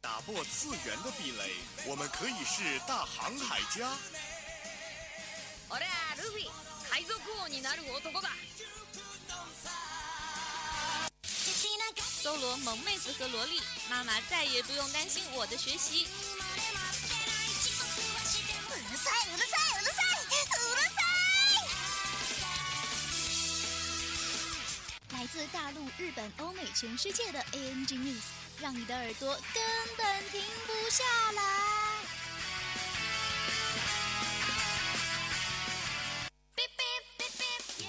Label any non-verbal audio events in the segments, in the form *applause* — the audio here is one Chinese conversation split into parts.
打破次元的壁垒，我们可以是大航海家。俺はルフィ海賊王になる男だ搜罗萌妹子和萝莉，妈妈再也不用担心我的学习。うるさいうるさいうるさいうるさい！来自大陆、日本、欧美、全世界的 ANG News， 让你的耳朵根本停不下来。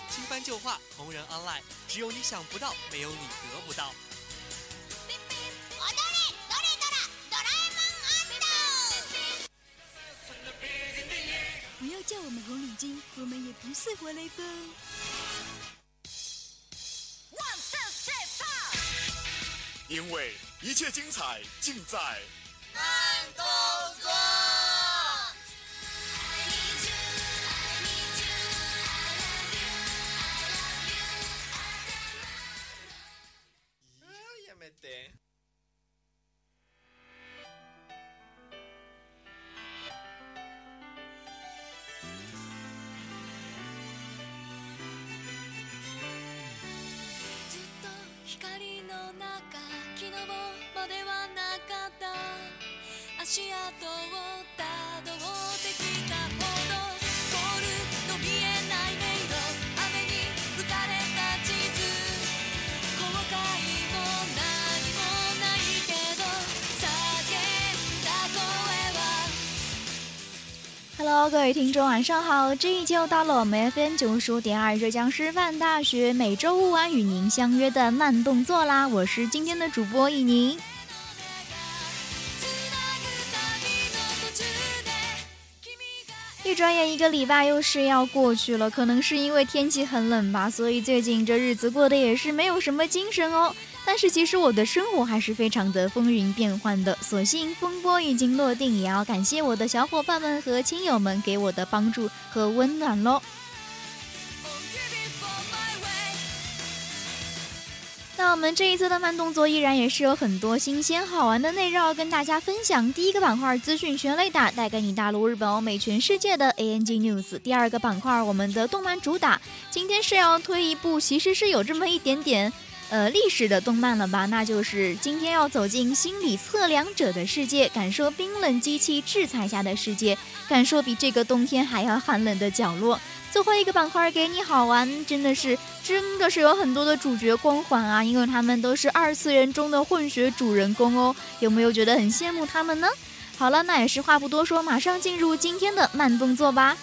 新番旧话，同人 online，只有你想不到，没有你得不到。踊れどれドラドラえもん不要叫我们红领巾，我们也不是活雷锋。 因为一切精彩尽在慢动作。やめて。ずっと光の中 昨日まではなかった。足跡をたどってきたHello，各位听众，晚上好！这一期又到了我们 FM 九十五点二浙江师范大学每周五晚与您相约的慢动作啦，我是今天的主播易宁。つなぐ旅の途中で君が一转眼一个礼拜又是要过去了，可能是因为天气很冷吧，所以最近这日子过得也是没有什么精神哦。 但是其实我的生活还是非常的风云变幻的，所幸风波已经落定，也要感谢我的小伙伴们和亲友们给我的帮助和温暖喽。那我们这一次的慢动作依然也是有很多新鲜好玩的内容要跟大家分享。第一个板块资讯全雷达，带给你大陆、日本、欧美、全世界的 ANG News。第二个板块我们的动漫主打，今天是要推一部其实是有这么一点点。呃，历史的动漫了吧？那就是今天要走进心理测量者的世界，感受冰冷机器制裁下的世界，感受比这个冬天还要寒冷的角落。最后一个板块给你好玩，真的是真的是有很多的主角光环啊，因为他们都是二次元中的混血主人公哦，有没有觉得很羡慕他们呢？好了，那也是话不多说，马上进入今天的慢动作吧。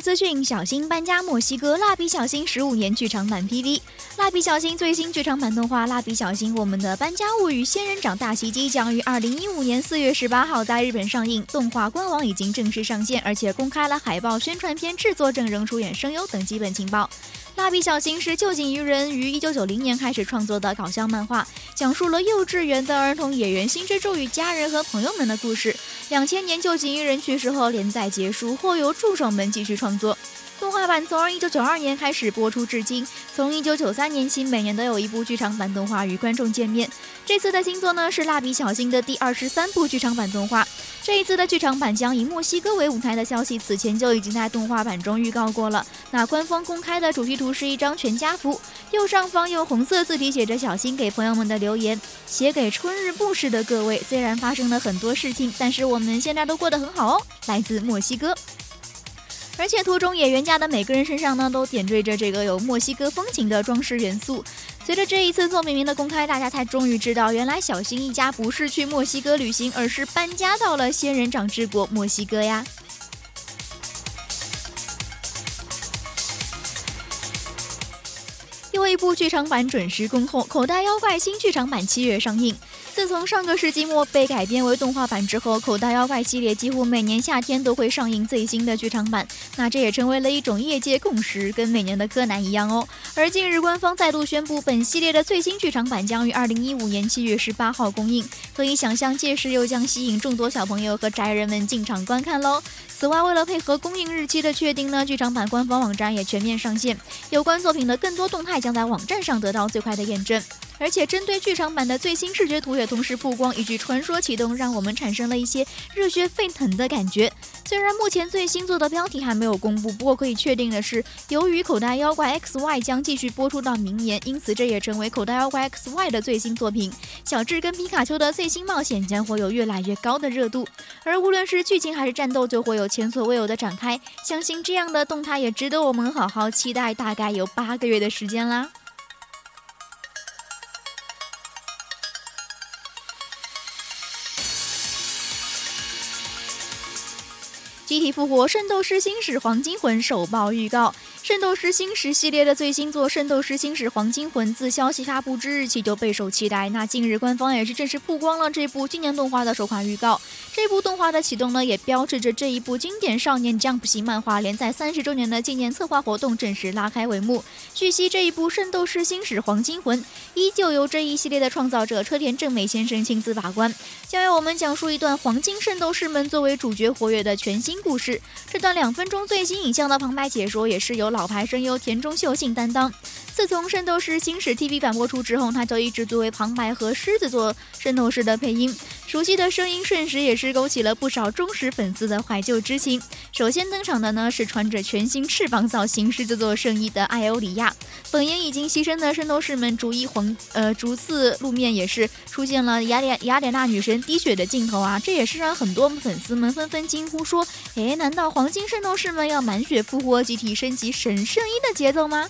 资讯：小新搬家墨西哥，蜡笔小新十五年剧场版 PV。蜡笔小新最新剧场版动画《蜡笔小新：我们的搬家物语：仙人掌大袭击》将于二零一五年四月十八号在日本上映，动画官网已经正式上线，而且公开了海报、宣传片制作阵容、出演声优等基本情报。蜡笔小新是旧井鱼人于一九九零年开始创作的搞笑漫画，讲述了幼稚园的儿童野原新之助与家人和朋友们的故事。两千年旧锦衣人去世后，连载结束，后由助手们继续创作。动画版从一九九二年开始播出至今，从一九九三年起，每年都有一部剧场版动画与观众见面。这次的新作呢是蜡笔小新的第二十三部剧场版动画。这一次的剧场版将以墨西哥为舞台的消息，此前就已经在动画版中预告过了。那官方公开的主题图是一张全家福，右上方用红色字体写着“小新给朋友们的留言”，写给春日部市的各位。虽然发生了很多事情，但是我们现在都过得很好哦。来自墨西哥。而且图中野原家的每个人身上呢，都点缀着这个有墨西哥风情的装饰元素。随着这一次作品名的公开，大家才终于知道，原来小新一家不是去墨西哥旅行，而是搬家到了仙人掌之国墨西哥呀。一部剧场版准时恭候，《口袋妖怪》新剧场版七月上映。自从上个世纪末被改编为动画版之后，《口袋妖怪》系列几乎每年夏天都会上映最新的剧场版，那这也成为了一种业界共识，跟每年的柯南一样哦。而近日官方再度宣布，本系列的最新剧场版将于二零一五年七月十八号公映，可以想象届时又将吸引众多小朋友和宅人们进场观看喽。此外，为了配合公映日期的确定呢，剧场版官方网站也全面上线，有关作品的更多动态将在网站上得到最快的验证。而且，针对剧场版的最新视觉图也同时曝光，一句传说启动，让我们产生了一些热血沸腾的感觉。虽然目前最新作的标题还没有公布，不过可以确定的是，由于《口袋妖怪 X Y》将继续播出到明年，因此这也成为《口袋妖怪 X Y》的最新作品。小智跟皮卡丘的最新冒险将会有越来越高的热度，而无论是剧情还是战斗，就会有前所未有的展开。相信这样的动态也值得我们好好期待，大概有八个月的时间啦。体复活《圣斗士星矢黄金魂》首曝预告。《圣斗士星矢》系列的最新作《圣斗士星矢黄金魂》自消息发布之日起就备受期待。那近日官方也是正式曝光了这部今年动画的首款预告。这部动画的启动呢，也标志着这一部经典少年 Jump 系漫画连载三十周年的纪念策划活动正式拉开帷幕。据悉，这一部《圣斗士星矢黄金魂》依旧由这一系列的创造者车田正美先生亲自把关，将为我们讲述一段黄金圣斗士们作为主角活跃的全新故事事。这段两分钟最新影像的旁白解说也是由。老牌声优田中秀信担当。自从《圣斗士星矢》TV 版播出之后，他就一直作为旁白和狮子座圣斗士的配音，熟悉的声音瞬时也是勾起了不少忠实粉丝的怀旧之情。首先登场的呢是穿着全新翅膀造型狮子座圣衣的艾欧里亚，本应已经牺牲的圣斗士们逐一黄呃逐次露面，也是出现了雅典雅典娜女神滴血的镜头啊，这也是让很多粉丝们纷纷惊呼说：诶，难道黄金圣斗士们要满血复活、集体升级神圣衣的节奏吗？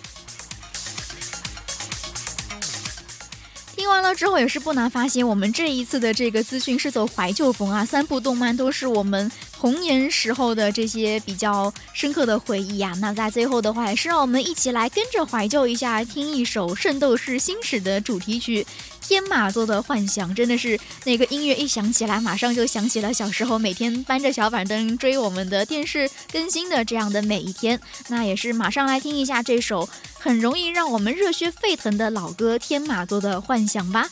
之后，也是不难发现，我们这一次的这个资讯是走怀旧风啊。三部动漫都是我们童年时候的这些比较深刻的回忆啊。那在最后的话，也是让我们一起来跟着怀旧一下，听一首《圣斗士星矢》的主题曲。天马座的幻想真的是那个音乐一响起来，马上就想起了小时候每天搬着小板凳追我们的电视更新的这样的每一天。那也是马上来听一下这首很容易让我们热血沸腾的老歌《天马座的幻想》吧。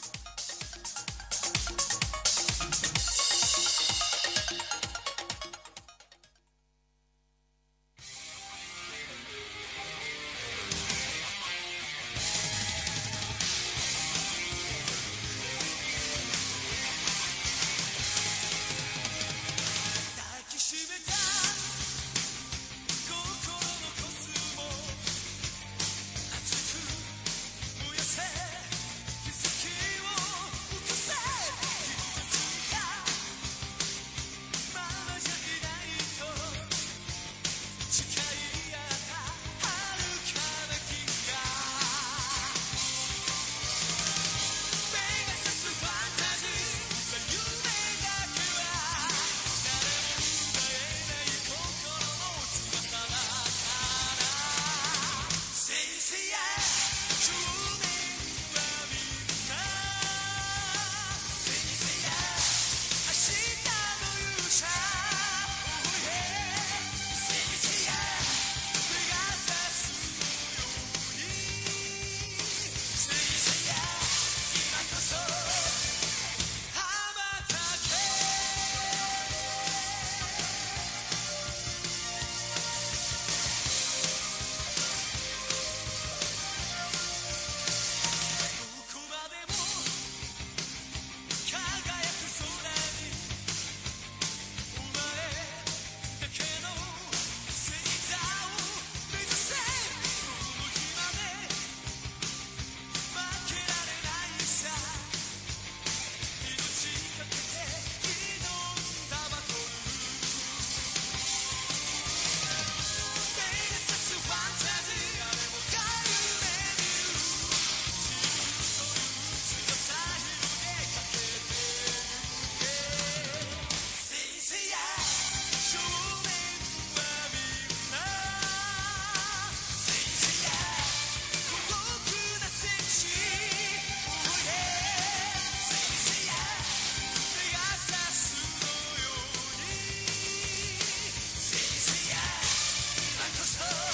Yes.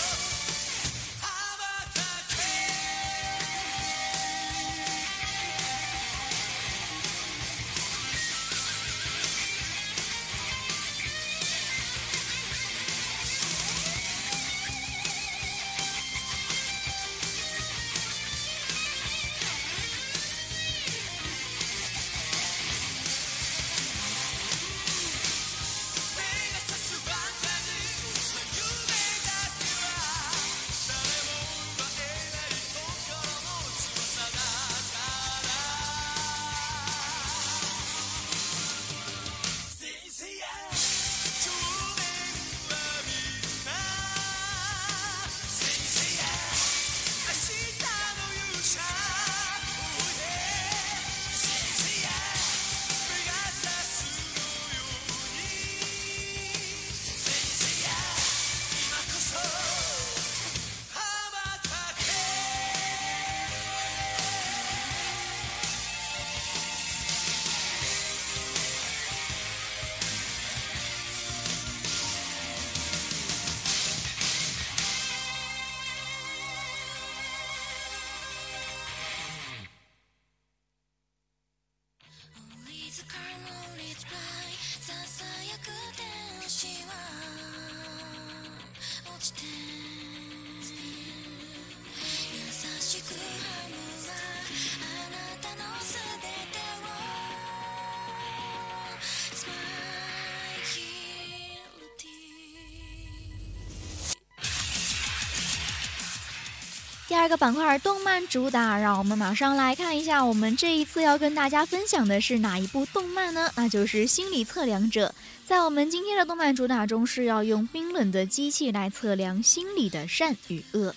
第二个板块动漫主打，让我们马上来看一下，我们这一次要跟大家分享的是哪一部动漫呢？那就是《心理测量者》。在我们今天的动漫主打中，是要用冰冷的机器来测量心里的善与恶。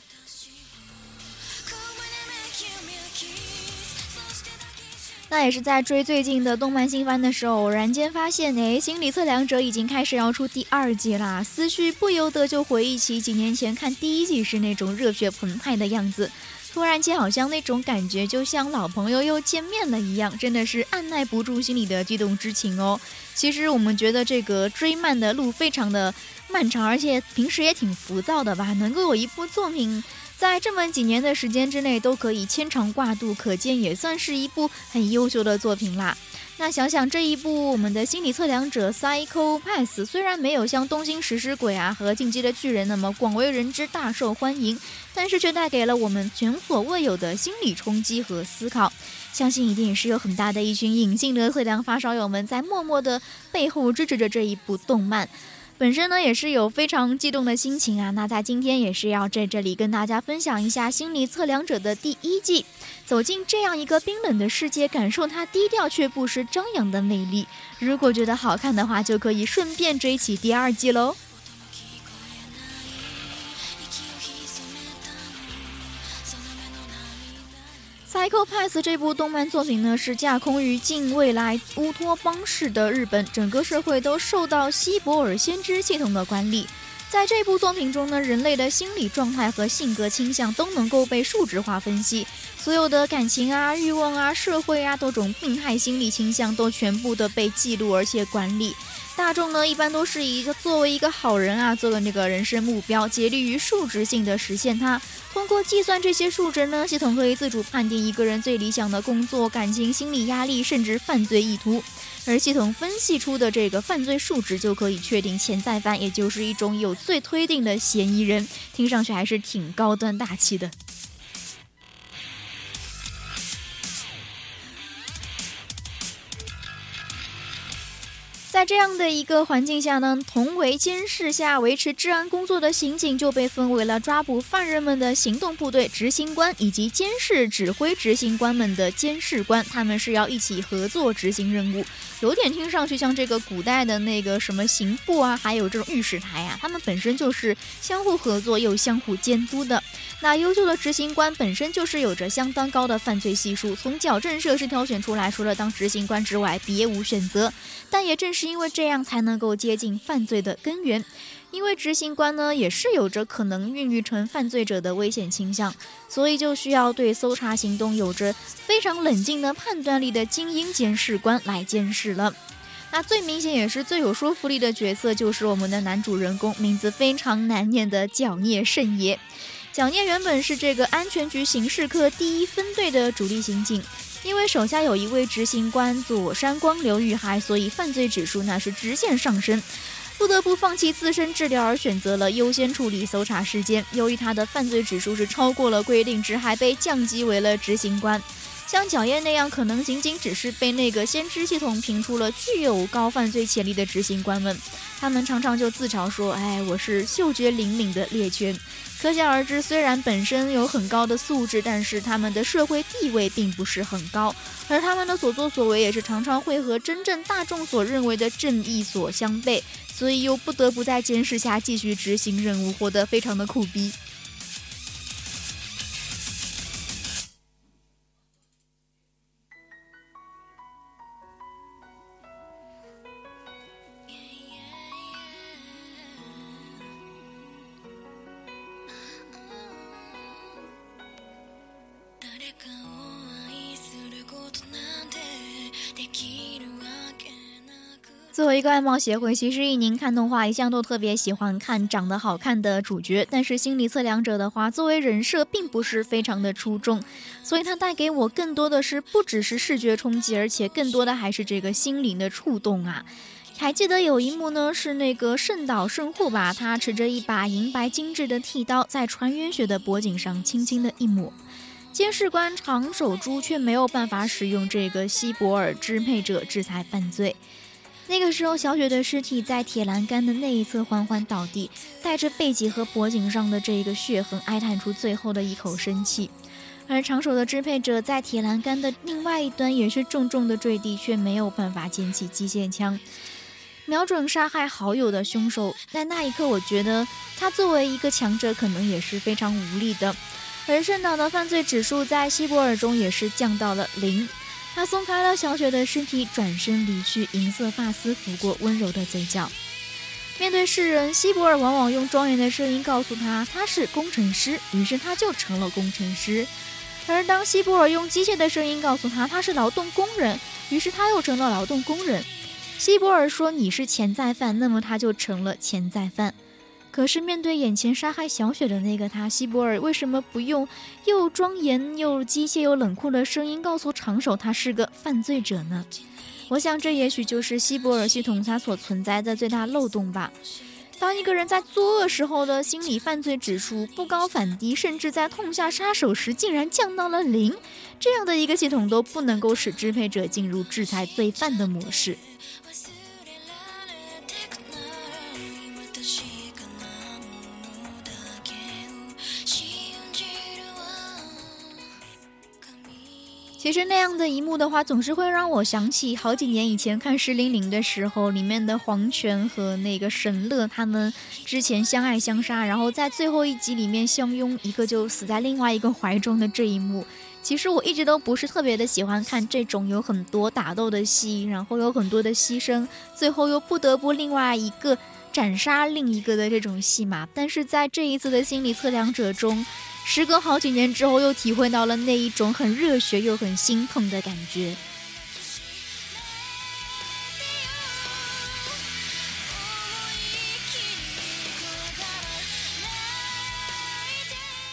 那也是在追最近的动漫新番的时候，偶然间发现，哎，《心理测量者》已经开始要出第二季啦，思绪不由得就回忆起几年前看第一季时那种热血澎湃的样子。突然间，好像那种感觉就像老朋友又见面了一样，真的是按耐不住心里的激动之情哦。其实我们觉得这个追漫的路非常的漫长，而且平时也挺浮躁的吧。能够有一部作品在这么几年的时间之内都可以牵肠挂肚，可见也算是一部很优秀的作品啦。那想想这一部我们的心理测量者 Psycho Pass，虽然没有像《东京食尸鬼》啊和《进击的巨人》那么广为人知、大受欢迎，但是却带给了我们前所未有的心理冲击和思考。相信一定也是有很大的一群隐性的测量发烧友们在默默的背后支持着这一部动漫。本身呢也是有非常激动的心情啊。那在今天也是要在这里跟大家分享一下《心理测量者》的第一季。走进这样一个冰冷的世界，感受它低调却不失张扬的魅力。如果觉得好看的话，就可以顺便追起第二季喽。聞こえない息を潜めたのその目の涙 Psycho Pass 这部动漫作品呢，是架空于近未来乌托邦式的日本，整个社会都受到希伯尔先知系统的管理。 在这部作品中呢，人类的心理状态和性格倾向都能够被数值化分析，所有的感情啊、欲望啊、社会啊多种病态心理倾向都全部的被记录而且管理。大众呢，一般都是一个作为一个好人啊，做的那个人生目标，竭力于数值性的实现它。通过计算这些数值呢，系统可以自主判定一个人最理想的工作、感情、心理压力，甚至犯罪意图。而系统分析出的这个犯罪数值，就可以确定潜在犯，也就是一种有罪推定的嫌疑人。听上去还是挺高端大气的。在这样的一个环境下呢，同为监视下维持治安工作的刑警就被分为了抓捕犯人们的行动部队执行官以及监视指挥执行官们的监视官，他们是要一起合作执行任务，有点听上去像这个古代的那个什么刑部啊，还有这种御史台啊，他们本身就是相互合作又相互监督的。那优秀的执行官本身就是有着相当高的犯罪系数，从矫正设施挑选出来，除了当执行官之外，别无选择。但也正是是因为这样，才能够接近犯罪的根源。因为执行官呢，也是有着可能孕育成犯罪者的危险倾向，所以就需要对搜查行动有着非常冷静的判断力的精英监视官来监视了。那最明显也是最有说服力的角色，就是我们的男主人公，名字非常难念的角聂圣爷。角聂原本是这个安全局刑事科第一分队的主力刑警。因为手下有一位执行官左山光流遇害，所以犯罪指数那是直线上升，不得不放弃自身治疗，而选择了优先处理搜查事件。由于他的犯罪指数是超过了规定值，还被降级为了执行官。像角叶那样，可能仅仅只是被那个先知系统评出了具有高犯罪潜力的执行官们，他们常常就自嘲说：“哎，我是嗅觉灵敏的猎犬。”可想而知，虽然本身有很高的素质，但是他们的社会地位并不是很高，而他们的所作所为也是常常会和真正大众所认为的正义所相悖，所以又不得不在监视下继续执行任务，活得非常的苦逼。作为一个爱冒协会，其实一宁看动画一向都特别喜欢看长得好看的主角，但是心理测量者的话，作为人设并不是非常的出众，所以它带给我更多的是不只是视觉冲击，而且更多的还是这个心灵的触动啊。还记得有一幕呢，是那个圣岛圣护吧，他持着一把银白精致的剃刀，在船员雪的脖颈上轻轻的一抹。监视官长手珠却没有办法使用这个希伯尔支配者制裁犯罪。那个时候，小雪的尸体在铁栏杆的那一侧缓缓倒地，带着背脊和脖颈上的这一个血痕，哀叹出最后的一口生气。而长手的支配者在铁栏杆的另外一端也是重重的坠地，却没有办法捡起机械枪。瞄准杀害好友的凶手，在那一刻，我觉得他作为一个强者，可能也是非常无力的。而圣岛的犯罪指数在希伯尔中也是降到了零。他松开了小雪的身体，转身离去，银色发丝拂过温柔的嘴角。面对世人，希伯尔往往用庄严的声音告诉他他是工程师，于是他就成了工程师。而当希伯尔用机械的声音告诉他他是劳动工人，于是他又成了劳动工人。希伯尔说：“你是潜在犯，那么他就成了潜在犯。”可是面对眼前杀害小雪的那个他，希伯尔为什么不用又庄严又机械又冷酷的声音告诉长手他是个犯罪者呢？我想这也许就是希伯尔系统它所存在的最大漏洞吧。当一个人在作恶时候的心理犯罪指数不高反低，甚至在痛下杀手时竟然降到了零，这样的一个系统都不能够使支配者进入制裁罪犯的模式。其实那样的一幕的话，总是会让我想起好几年以前看《石零零》的时候，里面的黄泉和那个神乐他们之前相爱相杀，然后在最后一集里面相拥，一个就死在另外一个怀中的这一幕。其实我一直都不是特别的喜欢看这种有很多打斗的戏，然后有很多的牺牲，最后又不得不另外一个斩杀另一个的这种戏码。但是在这一次的心理测量者中。时隔好几年之后，又体会到了那一种很热血又很心痛的感觉。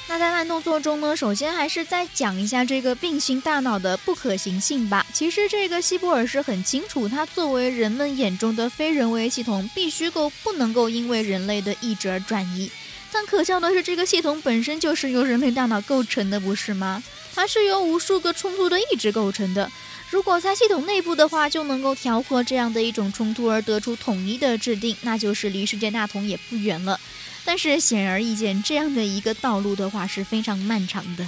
那在慢动作中呢，首先还是再讲一下这个并行大脑的不可行性吧。其实这个希伯尔是很清楚，它作为人们眼中的非人为系统，必须够不能够因为人类的意志而转移。但可笑的是，这个系统本身就是由人类大脑构成的，不是吗？它是由无数个冲突的意志构成的。如果在系统内部的话，就能够调和这样的一种冲突而得出统一的制定，那就是离世界大同也不远了。但是显而易见，这样的一个道路的话是非常漫长的。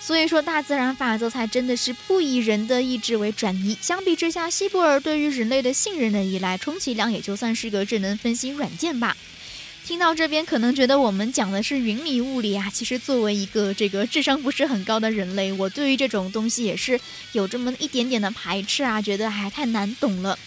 所以说，大自然法则才真的是不以人的意志为转移。相比之下，希伯尔对于人类的信任的依赖，充其量也就算是个智能分析软件吧。听到这边可能觉得我们讲的是云里雾里啊，其实作为一个这个智商不是很高的人类，我对于这种东西也是有这么一点点的排斥啊，觉得还太难懂了。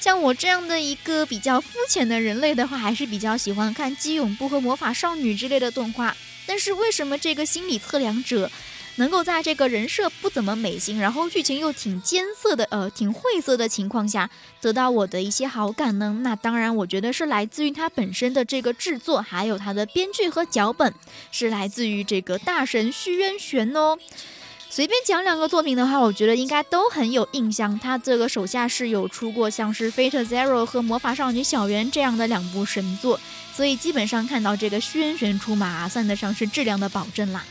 像我这样的一个比较肤浅的人类的话，还是比较喜欢看《基永部》和《魔法少女》之类的动画。但是为什么这个心理测量者？能够在这个人设不怎么美型，然后剧情又挺艰涩的，呃，挺晦涩的情况下，得到我的一些好感呢？那当然，我觉得是来自于他本身的这个制作，还有他的编剧和脚本，是来自于这个大神虚渊玄哦。随便讲两个作品的话，我觉得应该都很有印象。他这个手下是有出过像是《Fate Zero》和《魔法少女小圆》这样的两部神作，所以基本上看到这个虚渊玄出马，算得上是质量的保证啦。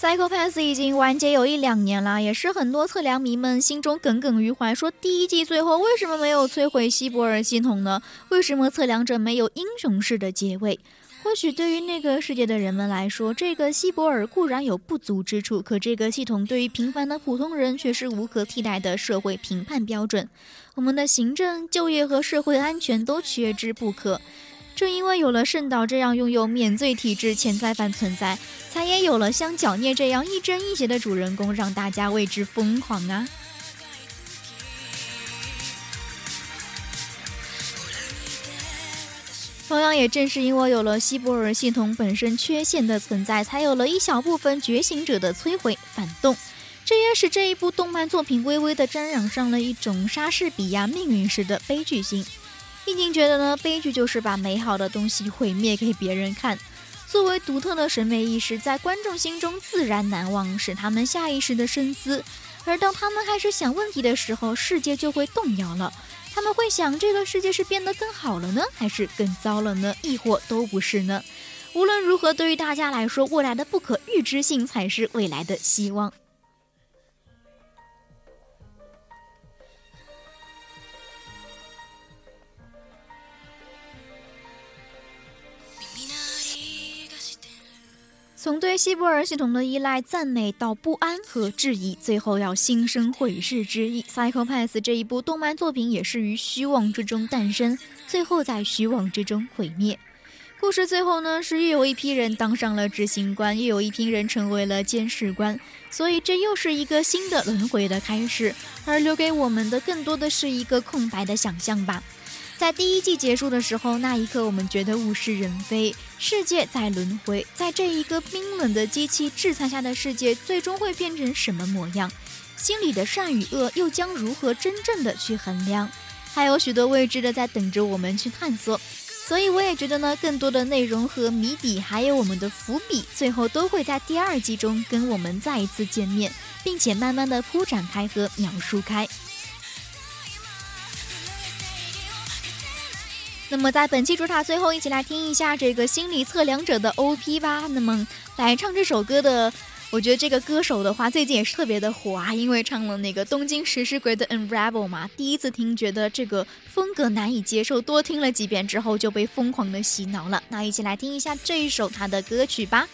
Psycho Pass 已经完结有一两年了，也是很多测量迷们心中耿耿于怀，说第一季最后为什么没有摧毁希伯尔系统呢？为什么测量者没有英雄式的结尾？或许对于那个世界的人们来说，这个希伯尔固然有不足之处，可这个系统对于平凡的普通人却是无可替代的社会评判标准。我们的行政、就业和社会安全都缺之不可。正因为有了圣岛这样拥有免罪体制潜在犯存在，才也有了像脚孽这样亦正亦邪的主人公，让大家为之疯狂啊！同样，也正是因为有了希伯尔系统本身缺陷的存在，才有了一小部分觉醒者的摧毁反动。这也使这一部动漫作品微微的沾染上了一种莎士比亚命运式的悲剧性。毕竟觉得呢，悲剧就是把美好的东西毁灭给别人看。作为独特的审美意识，在观众心中自然难忘，使他们下意识的深思。而当他们开始想问题的时候，世界就会动摇了。他们会想：这个世界是变得更好了呢，还是更糟了呢？亦或都不是呢？无论如何，对于大家来说，未来的不可预知性才是未来的希望。从对希伯尔系统的依赖、赞美到不安和质疑，最后要心生毁世之意。《Psycho Pass》这一部动漫作品也是于虚妄之中诞生，最后在虚妄之中毁灭。故事最后呢，是又有一批人当上了执行官，又有一批人成为了监视官，所以这又是一个新的轮回的开始。而留给我们的更多的是一个空白的想象吧。在第一季结束的时候，那一刻我们觉得物是人非，世界在轮回，在这一个冰冷的机器制裁下的世界，最终会变成什么模样？心里的善与恶又将如何真正的去衡量？还有许多未知的在等着我们去探索。所以我也觉得呢，更多的内容和谜底，还有我们的伏笔，最后都会在第二季中跟我们再一次见面，并且慢慢的铺展开和描述开。那么在本期主塔最后，一起来听一下这个心理测量者的 OP 吧。那么来唱这首歌的，我觉得这个歌手的话，最近也是特别的火啊，因为唱了那个东京食尸鬼的 Unravel 嘛。第一次听觉得这个风格难以接受，多听了几遍之后就被疯狂的洗脑了。那一起来听一下这一首他的歌曲吧。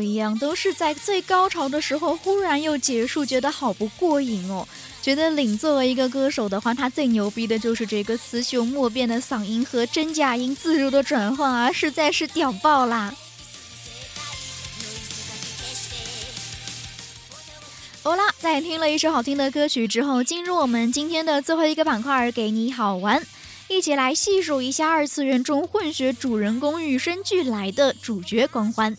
一样，都是在最高潮的时候忽然又结束，觉得好不过瘾哦。觉得领作为一个歌手的话，他最牛逼的就是这个雌雄莫辨的嗓音和真假音自如的转换啊，实在是屌爆啦！好啦，在听了一首好听的歌曲之后，进入我们今天的最后一个板块，给你好玩，一起来细数一下二次元中混血主人公与生俱来的主角光环。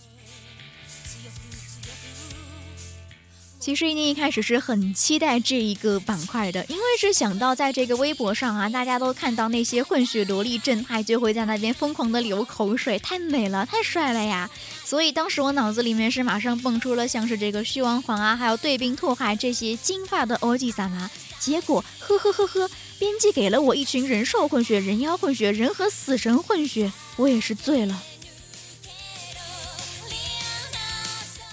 其实，一定一开始是很期待这一个板块的，因为是想到在这个微博上啊，大家都看到那些混血萝莉正太，就会在那边疯狂的流口水，太美了，太帅了呀！所以当时我脑子里面是马上蹦出了像是这个虚王皇啊，还有对冰拓海这些金发的欧吉桑啊。结果，呵呵呵呵，编辑给了我一群人兽混血、人妖混血、人和死神混血，我也是醉了。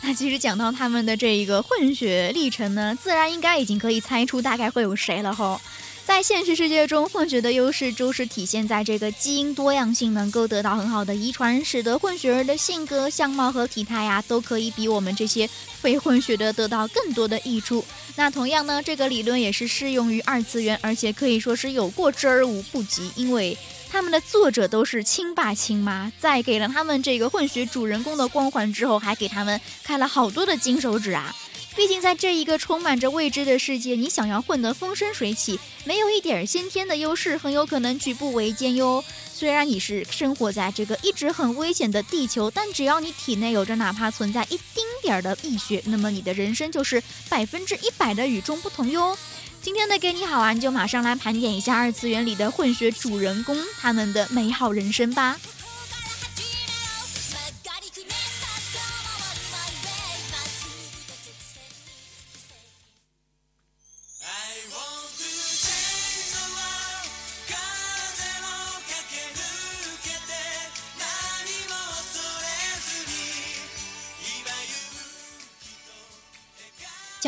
那其实讲到他们的这一个混血历程呢，自然应该已经可以猜出大概会有谁了吼。在现实世界中，混血的优势就是体现在这个基因多样性能够得到很好的遗传，使得混血儿的性格、相貌和体态呀，都可以比我们这些非混血的得到更多的益处。那同样呢，这个理论也是适用于二次元，而且可以说是有过之而无不及，因为。他们的作者都是亲爸亲妈，在给了他们这个混血主人公的光环之后，还给他们开了好多的金手指啊！毕竟在这一个充满着未知的世界，你想要混得风生水起，没有一点先天的优势，很有可能举步维艰哟。虽然你是生活在这个一直很危险的地球，但只要你体内有着哪怕存在一丁点儿的异血，那么你的人生就是百分之一百的与众不同哟。今天的给你好玩，就马上来盘点一下二次元里的混血主人公他们的美好人生吧。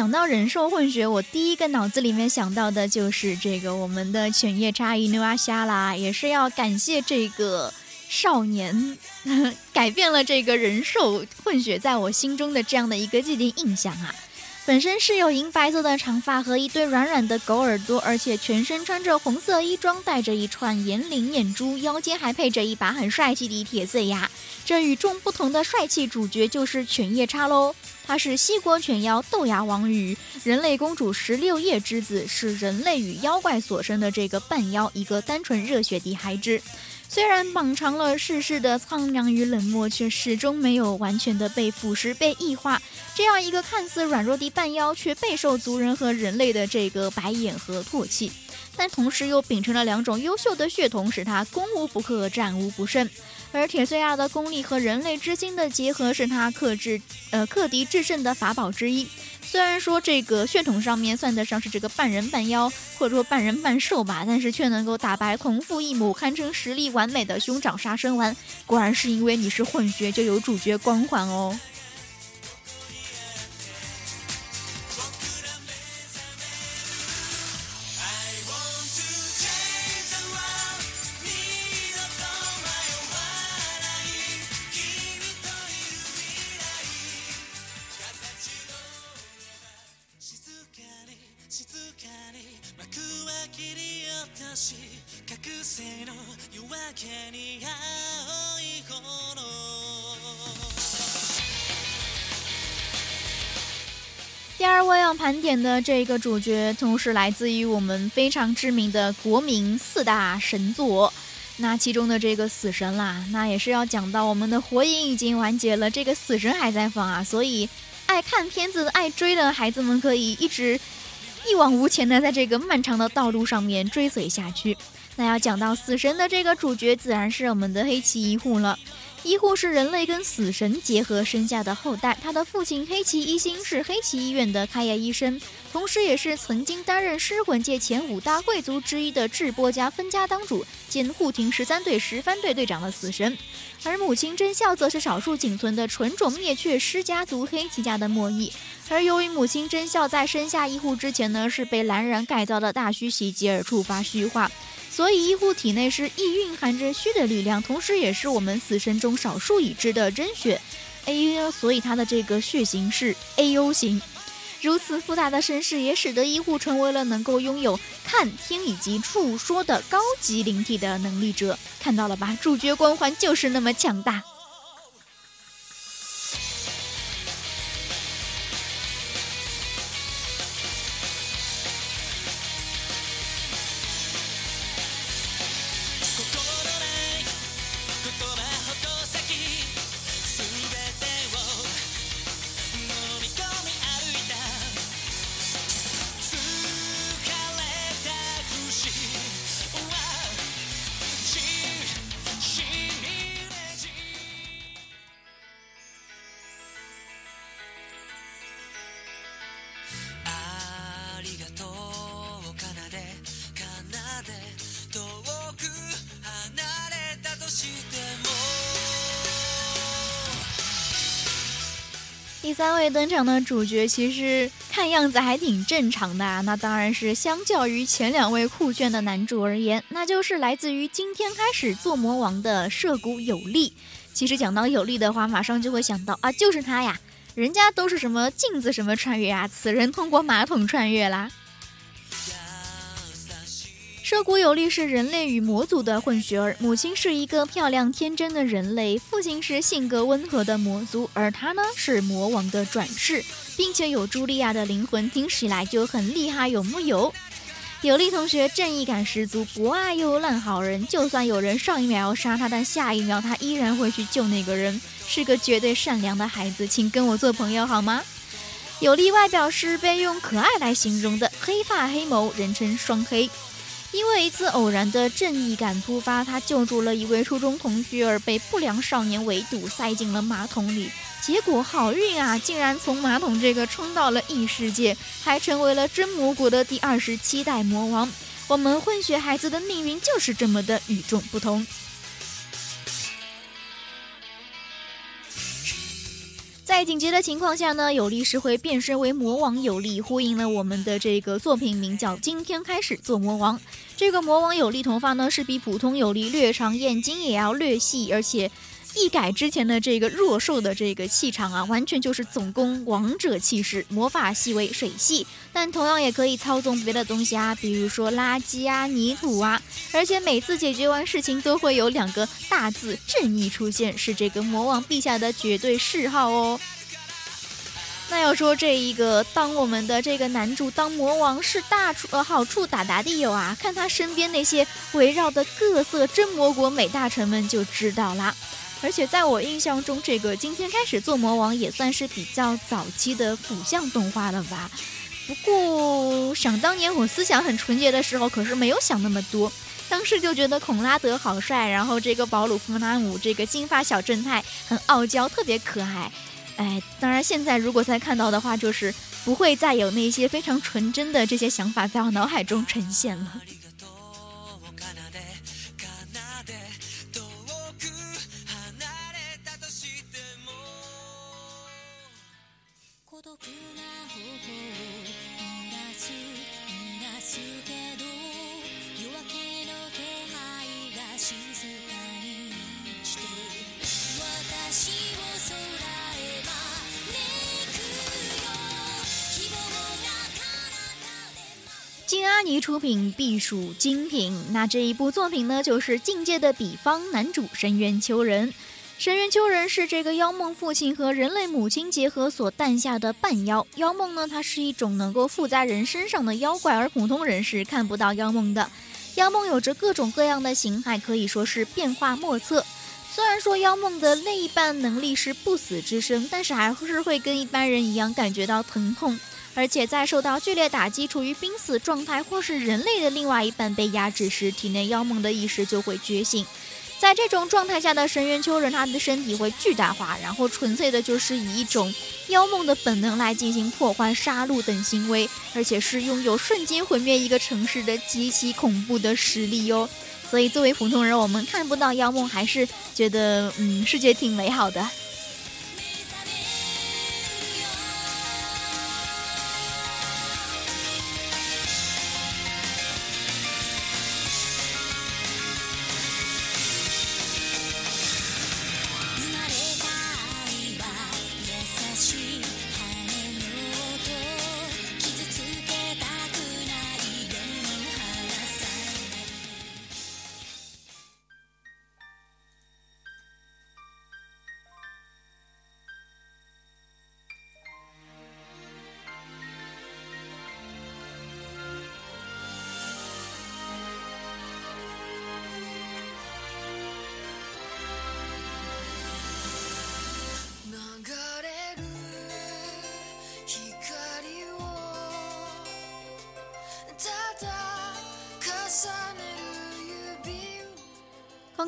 想到人兽混血，我第一个脑子里面想到的就是这个我们的犬夜叉伊努阿夏啦，也是要感谢这个少年 *laughs* 改变了这个人兽混血在我心中的这样的一个既定印象啊。本身是有银白色的长发和一对软软的狗耳朵，而且全身穿着红色衣装，带着一串银铃眼珠，腰间还配着一把很帅气的铁碎牙。这与众不同的帅气主角就是犬夜叉喽。他是西国犬妖豆芽王与人类公主十六叶之子，是人类与妖怪所生的这个半妖，一个单纯热血的孩子。虽然饱尝了世事的苍凉与冷漠，却始终没有完全的被腐蚀、被异化。这样一个看似软弱的半妖，却备受族人和人类的这个白眼和唾弃。但同时又秉承了两种优秀的血统，使他攻无不克，战无不胜。而铁碎亚的功力和人类之心的结合，是他克制呃克敌制胜的法宝之一。虽然说这个血统上面算得上是这个半人半妖，或者说半人半兽吧，但是却能够打败同父异母、堪称实力完美的兄长杀生丸。果然是因为你是混血，就有主角光环哦。演的这个主角，同时来自于我们非常知名的国民四大神作。那其中的这个死神啦，那也是要讲到我们的火影已经完结了，这个死神还在放啊，所以爱看片子、爱追的孩子们可以一直一往无前的在这个漫长的道路上面追随下去。那要讲到死神的这个主角，自然是我们的黑崎一护了。一护是人类跟死神结合生下的后代，他的父亲黑崎一心是黑崎医院的开业医生，同时也是曾经担任尸魂界前五大贵族之一的智波家分家当主兼护庭十三队十番队队长的死神。而母亲真孝则是少数仅存的纯种灭却师家族黑崎家的末裔。而由于母亲真孝在生下一护之前呢，是被蓝染改造的大虚袭击而触发虚化。所以，医护体内是亦蕴含着虚的力量，同时也是我们死神中少数已知的真血。A，所以它的这个血型是 A O 型。如此复杂的身世，也使得医护成为了能够拥有看、听以及触说的高级灵体的能力者。看到了吧，主角光环就是那么强大。位登场的主角，其实看样子还挺正常的啊。那当然是相较于前两位酷炫的男主而言，那就是来自于今天开始做魔王的涉谷有力。其实讲到有力的话，马上就会想到啊，就是他呀。人家都是什么镜子什么穿越啊，此人通过马桶穿越啦。涉谷有力是人类与魔族的混血儿，母亲是一个漂亮天真的人类，父亲是性格温和的魔族，而他呢是魔王的转世，并且有茱莉亚的灵魂，听起来就很厉害，有木有？有力同学正义感十足，博爱又烂好人，就算有人上一秒要杀他，但下一秒他依然会去救那个人，是个绝对善良的孩子，请跟我做朋友好吗？有力外表是被用可爱来形容的，黑发黑眸，人称双黑。因为一次偶然的正义感突发，他救助了一位初中同学，而被不良少年围堵，塞进了马桶里。结果好运啊，竟然从马桶这个冲到了异世界，还成为了真魔国的第二十七代魔王。我们混血孩子的命运就是这么的与众不同。在紧急的情况下呢，有力是会变身为魔王，有力呼应了我们的这个作品名叫《今天开始做魔王》。这个魔王有力头发呢是比普通有力略长，眼睛也要略细，而且一改之前的这个弱瘦的这个气场啊，完全就是总攻王者气势。魔法细为水系，但同样也可以操纵别的东西啊，比如说垃圾啊、泥土啊，而且每次解决完事情都会有两个大字“正义”出现，是这个魔王陛下的绝对嗜好哦。那要说这一个当我们的这个男主当魔王是大处呃好处大大的有啊，看他身边那些围绕的各色真魔国美大臣们就知道啦。而且在我印象中，这个今天开始做魔王也算是比较早期的腐向动画了吧。不过想当年我思想很纯洁的时候，可是没有想那么多，当时就觉得孔拉德好帅，然后这个保鲁夫拉姆这个金发小正太很傲娇，特别可爱。哎，当然，现在如果再看到的话，就是不会再有那些非常纯真的这些想法在我脑海中呈现了。阿尼出品必属精品。那这一部作品呢，就是《境界的比方》男主深渊秋人。深渊秋人是这个妖梦父亲和人类母亲结合所诞下的半妖。妖梦呢，它是一种能够附在人身上的妖怪，而普通人是看不到妖梦的。妖梦有着各种各样的形态，可以说是变化莫测。虽然说妖梦的另一半能力是不死之身，但是还是会跟一般人一样感觉到疼痛。而且在受到剧烈打击、处于濒死状态，或是人类的另外一半被压制时，体内妖梦的意识就会觉醒。在这种状态下的神元丘人，他的身体会巨大化，然后纯粹的就是以一种妖梦的本能来进行破坏、杀戮等行为，而且是拥有瞬间毁灭一个城市的极其恐怖的实力哟。所以作为普通人，我们看不到妖梦，还是觉得嗯，世界挺美好的。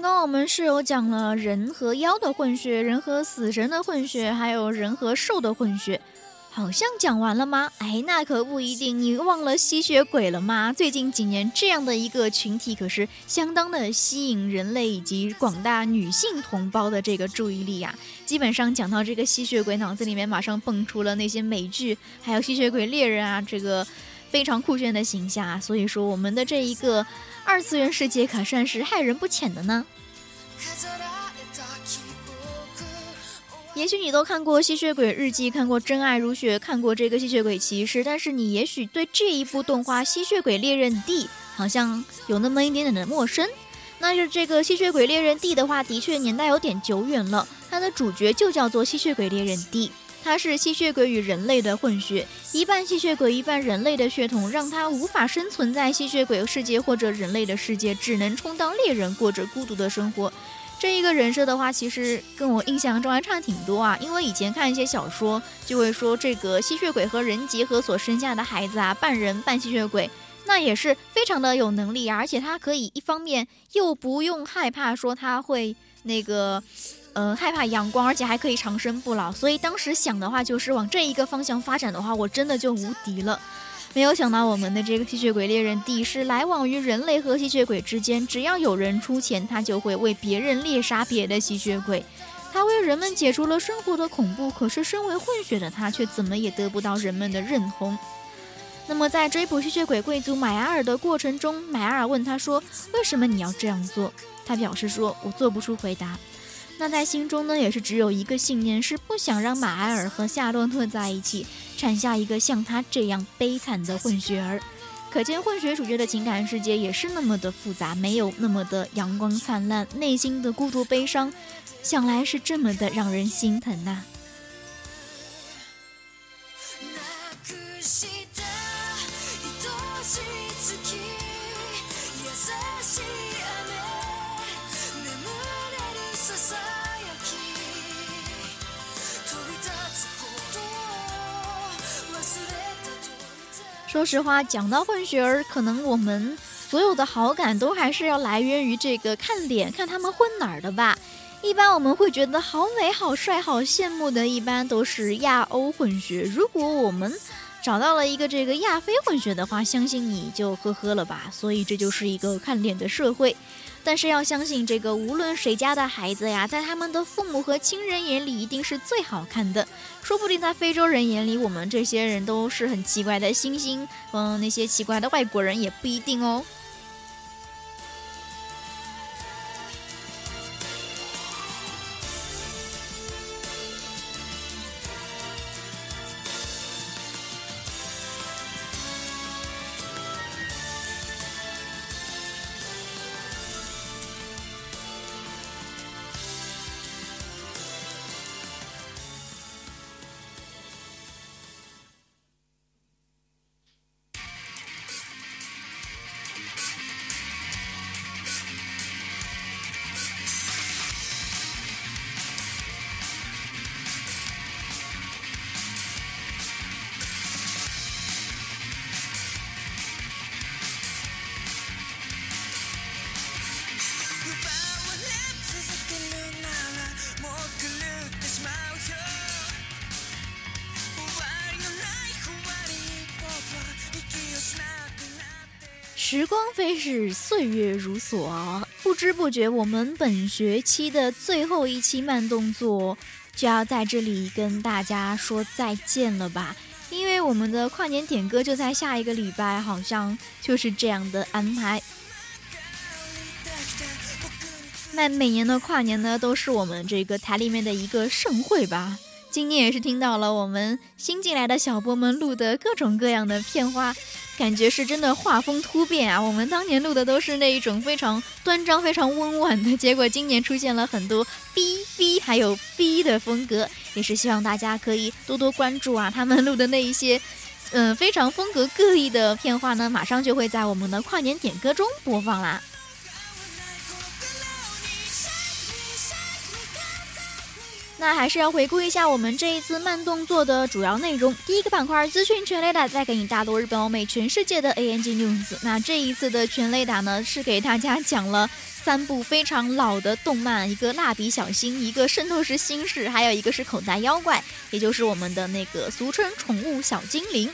刚刚我们是有讲了人和妖的混血，人和死神的混血，还有人和兽的混血。好像讲完了吗？哎，那可不一定。你忘了吸血鬼了吗？最近几年，这样的一个群体可是相当的吸引人类以及广大女性同胞的这个注意力呀。基本上讲到这个吸血鬼，脑子里面马上蹦出了那些美剧，还有吸血鬼猎人啊，这个非常酷炫的形象啊。所以说，我们的这一个二次元世界可算是害人不浅的呢。也许你都看过《吸血鬼日记》，看过《真爱如雪》，看过这个《吸血鬼骑士》，但是你也许对这一部动画《吸血鬼猎人 D》好像有那么一点点的陌生。那是这个《吸血鬼猎人 D》的话，的确年代有点久远了。它的主角就叫做吸血鬼猎人 D，他是吸血鬼与人类的混血，一半吸血鬼一半人类的血统，让他无法生存在吸血鬼世界或者人类的世界，只能充当猎人，过着孤独的生活。这一个人设的话，其实跟我印象中还差挺多啊。因为以前看一些小说，就会说这个吸血鬼和人结合所生下的孩子啊，半人半吸血鬼，那也是非常的有能力啊。而且他可以一方面又不用害怕说他会那个，呃，害怕阳光，而且还可以长生不老。所以当时想的话，就是往这一个方向发展的话，我真的就无敌了。没有想到，我们的这个吸血鬼猎人 D 是来往于人类和吸血鬼之间，只要有人出钱，他就会为别人猎杀别的吸血鬼。他为人们解除了生活的恐怖，可是身为混血的他却怎么也得不到人们的认同。那么在追捕吸血鬼贵族买阿尔的过程中，买阿尔问他说：“为什么你要这样做？”他表示说：“我做不出回答。”那在心中呢，也是只有一个信念，是不想让马埃尔和夏洛特在一起，产下一个像他这样悲惨的混血儿。可见混血主角的情感世界也是那么的复杂，没有那么的阳光灿烂，内心的孤独悲伤，想来是这么的让人心疼呐。说实话，讲到混血儿，可能我们所有的好感都还是要来源于这个看脸，看他们混哪儿的吧。一般我们会觉得好美、好帅、好羡慕的，一般都是亚欧混血。如果我们找到了一个这个亚非混血的话，相信你就呵呵了吧。所以这就是一个看脸的社会。但是要相信，这个无论谁家的孩子呀，在他们的父母和亲人眼里一定是最好看的。说不定在非洲人眼里，我们这些人都是很奇怪的猩猩。嗯，那些奇怪的外国人也不一定哦。是，岁月如梭，不知不觉，我们本学期的最后一期慢动作就要在这里跟大家说再见了吧？因为我们的跨年点歌就在下一个礼拜，好像就是这样的安排。那每年的跨年呢，都是我们这个台里面的一个盛会吧。今年也是听到了我们新进来的小波们录的各种各样的片花。感觉是真的画风突变啊！我们当年录的都是那一种非常端庄、非常温婉的，结果今年出现了很多逼逼还有逼的风格，也是希望大家可以多多关注啊！他们录的那一些，嗯，非常风格各异的片花呢，马上就会在我们的跨年点歌中播放啦。那还是要回顾一下我们这一次慢动作的主要内容。第一个板块资讯全雷达，带给你大多日本、欧美、全世界的 ANG news。那这一次的全雷达呢，是给大家讲了三部非常老的动漫，一个蜡笔小新，一个圣斗士星矢，还有一个是口袋妖怪，也就是我们的那个俗称宠物小精灵。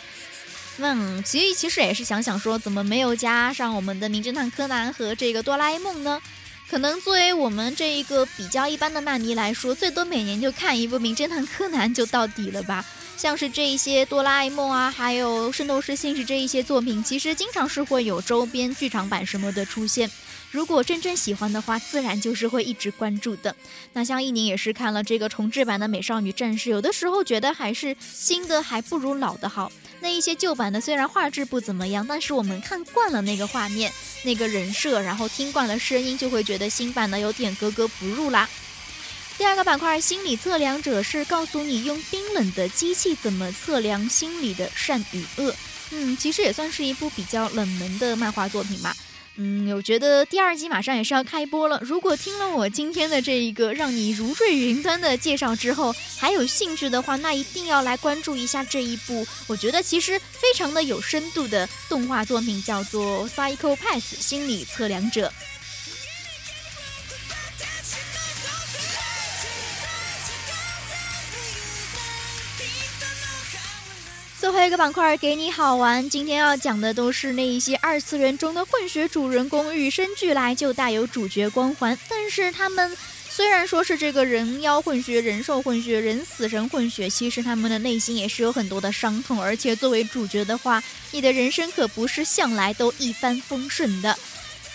嗯，其实其实也是想想说，怎么没有加上我们的名侦探柯南和这个哆啦 A 梦呢？可能作为我们这一个比较一般的漫迷来说，最多每年就看一部《名侦探柯南》就到底了吧。像是这一些哆啦 A 梦啊，还有圣斗士星矢这一些作品，其实经常是会有周边剧场版什么的出现。如果真正喜欢的话，自然就是会一直关注的。那像一宁也是看了这个重制版的《美少女战士》，有的时候觉得还是新的还不如老的好。那一些旧版的虽然画质不怎么样，但是我们看惯了那个画面、那个人设，然后听惯了声音，就会觉得新版的有点格格不入啦。第二个板块心理测量者是告诉你用冰冷的机器怎么测量心理的善与恶。嗯，其实也算是一部比较冷门的漫画作品嘛。嗯，我觉得第二季马上也是要开播了。如果听了我今天的这一个让你如坠云端的介绍之后，还有兴趣的话，那一定要来关注一下这一部。我觉得其实非常的有深度的动画作品，叫做《Psycho Pass》心理测量者。最后一个板块给你好玩，今天要讲的都是那一些二次元中的混血主人公，与生俱来就带有主角光环。但是他们虽然说是这个人妖混血、人兽混血、人死神混血，其实他们的内心也是有很多的伤痛。而且作为主角的话，你的人生可不是向来都一帆风顺的。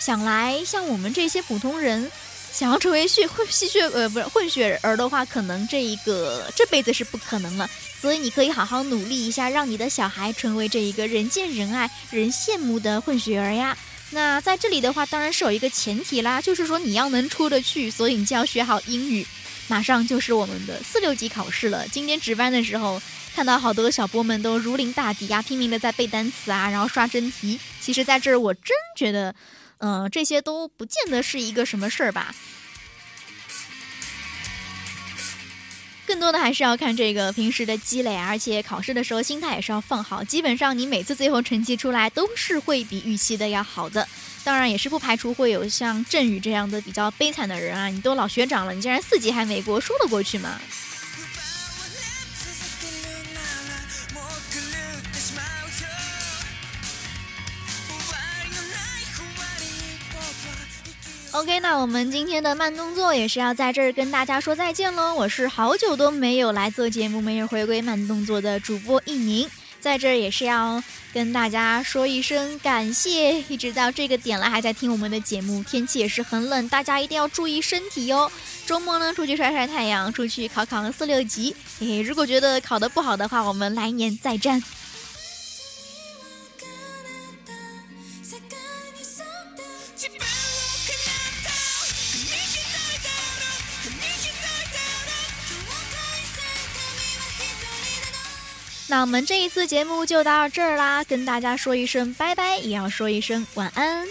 想来像我们这些普通人，想要成为血混吸血呃不是混血儿的话，可能这一个这辈子是不可能了。所以你可以好好努力一下，让你的小孩成为这一个人见人爱、人羡慕的混血儿呀。那在这里的话，当然是有一个前提啦，就是说你要能出得去，所以你就要学好英语。马上就是我们的四六级考试了。今天值班的时候，看到好多小波们都如临大敌呀，拼命的在背单词啊，然后刷真题。其实，在这儿我真觉得，嗯，这些都不见得是一个什么事儿吧。更多的还是要看这个平时的积累，而且考试的时候心态也是要放好。基本上你每次最后成绩出来都是会比预期的要好的。当然也是不排除会有像振宇这样的比较悲惨的人啊！你都老学长了，你竟然四级还没过，说得过去吗？OK，那我们今天的慢动作也是要在这儿跟大家说再见喽。我是好久都没有来做节目，没有回归慢动作的主播一宁，在这儿也是要跟大家说一声感谢，一直到这个点了还在听我们的节目。天气也是很冷，大家一定要注意身体哟。周末呢，出去晒晒太阳，出去考考四六级。嘿嘿，如果觉得考得不好的话，我们来年再战。那我们这一次节目就到这儿啦，跟大家说一声拜拜，也要说一声晚安。